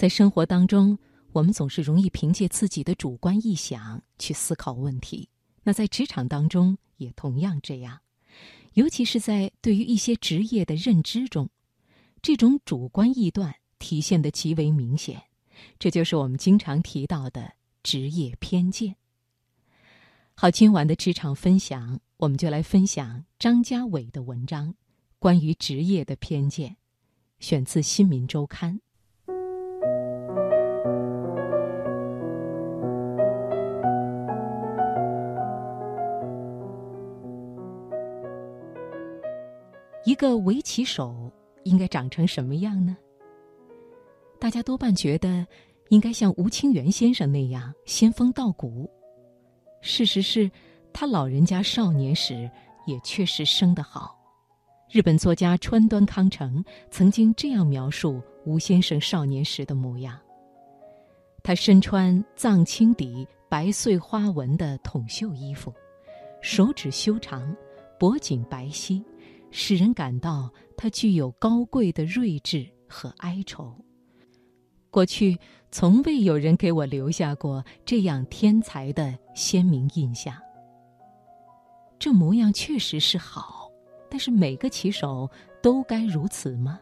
在生活当中，我们总是容易凭借自己的主观臆想去思考问题。那在职场当中也同样这样，尤其是在对于一些职业的认知中，这种主观臆断体现的极为明显。这就是我们经常提到的职业偏见。好，今晚的职场分享，我们就来分享张家伟的文章，关于职业的偏见，选自《新民周刊》。一个围棋手应该长成什么样呢？大家多半觉得应该像吴清源先生那样仙风道骨。事实是，他老人家少年时也确实生得好。日本作家川端康成曾经这样描述吴先生少年时的模样：他身穿藏青底白碎花纹的筒袖衣服，手指修长，脖颈白皙。使人感到他具有高贵的睿智和哀愁。过去从未有人给我留下过这样天才的鲜明印象。这模样确实是好，但是每个棋手都该如此吗？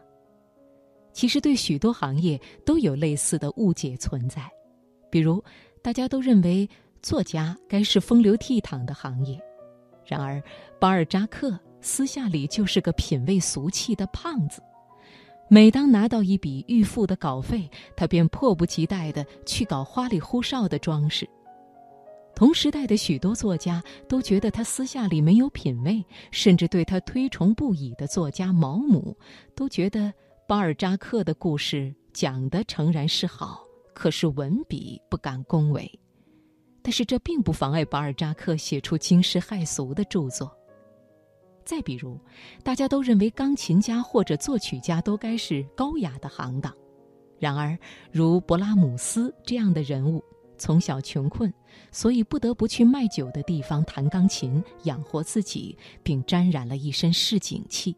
其实对许多行业都有类似的误解存在，比如大家都认为作家该是风流倜傥的行业，然而巴尔扎克。私下里就是个品味俗气的胖子，每当拿到一笔预付的稿费，他便迫不及待地去搞花里胡哨的装饰。同时代的许多作家都觉得他私下里没有品味，甚至对他推崇不已的作家毛姆，都觉得巴尔扎克的故事讲的诚然是好，可是文笔不敢恭维。但是这并不妨碍巴尔扎克写出惊世骇俗的著作。再比如，大家都认为钢琴家或者作曲家都该是高雅的行当，然而，如勃拉姆斯这样的人物，从小穷困，所以不得不去卖酒的地方弹钢琴养活自己，并沾染了一身市井气。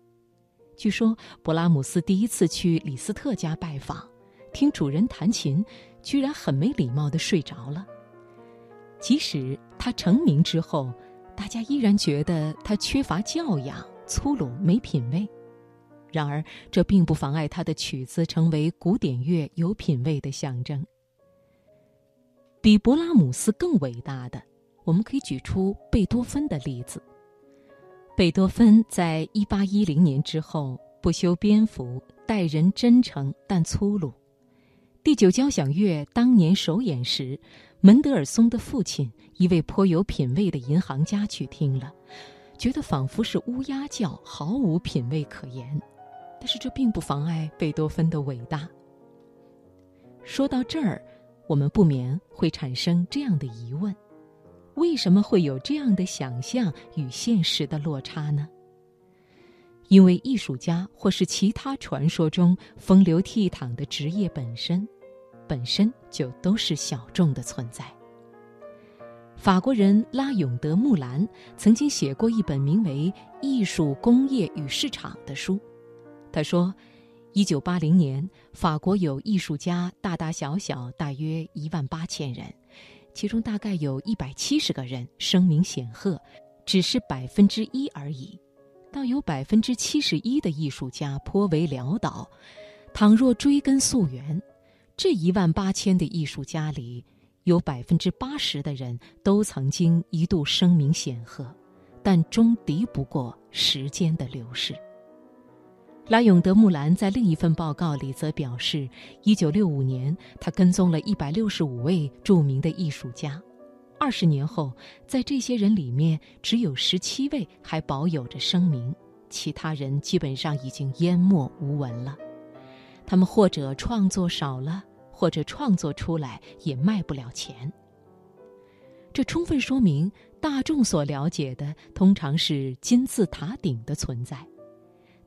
据说，勃拉姆斯第一次去李斯特家拜访，听主人弹琴，居然很没礼貌地睡着了。即使他成名之后，大家依然觉得他缺乏教养、粗鲁、没品位。然而，这并不妨碍他的曲子成为古典乐有品位的象征。比勃拉姆斯更伟大的，我们可以举出贝多芬的例子。贝多芬在一八一零年之后不修边幅，待人真诚但粗鲁。第九交响乐当年首演时。门德尔松的父亲，一位颇有品位的银行家，去听了，觉得仿佛是乌鸦叫，毫无品位可言。但是这并不妨碍贝多芬的伟大。说到这儿，我们不免会产生这样的疑问：为什么会有这样的想象与现实的落差呢？因为艺术家或是其他传说中风流倜傥的职业本身。本身就都是小众的存在。法国人拉永德·木兰曾经写过一本名为《艺术、工业与市场》的书。他说，一九八零年，法国有艺术家大大小小大约一万八千人，其中大概有一百七十个人声名显赫，只是百分之一而已。倒有百分之七十一的艺术家颇为潦倒。倘若追根溯源，这一万八千的艺术家里，有百分之八十的人都曾经一度声名显赫，但终敌不过时间的流逝。拉永德·木兰在另一份报告里则表示，一九六五年他跟踪了一百六十五位著名的艺术家，二十年后，在这些人里面只有十七位还保有着声名，其他人基本上已经淹没无闻了。他们或者创作少了。或者创作出来也卖不了钱。这充分说明，大众所了解的通常是金字塔顶的存在。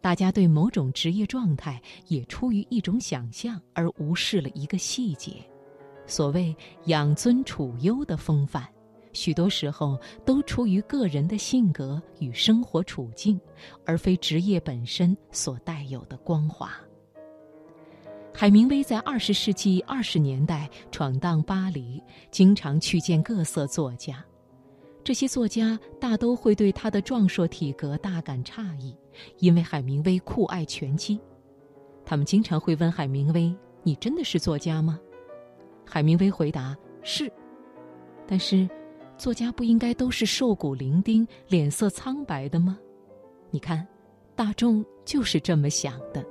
大家对某种职业状态也出于一种想象，而无视了一个细节：所谓养尊处优的风范，许多时候都出于个人的性格与生活处境，而非职业本身所带有的光华。海明威在二十世纪二十年代闯荡巴黎，经常去见各色作家。这些作家大都会对他的壮硕体格大感诧异，因为海明威酷爱拳击。他们经常会问海明威：“你真的是作家吗？”海明威回答：“是。”但是，作家不应该都是瘦骨伶仃、脸色苍白的吗？你看，大众就是这么想的。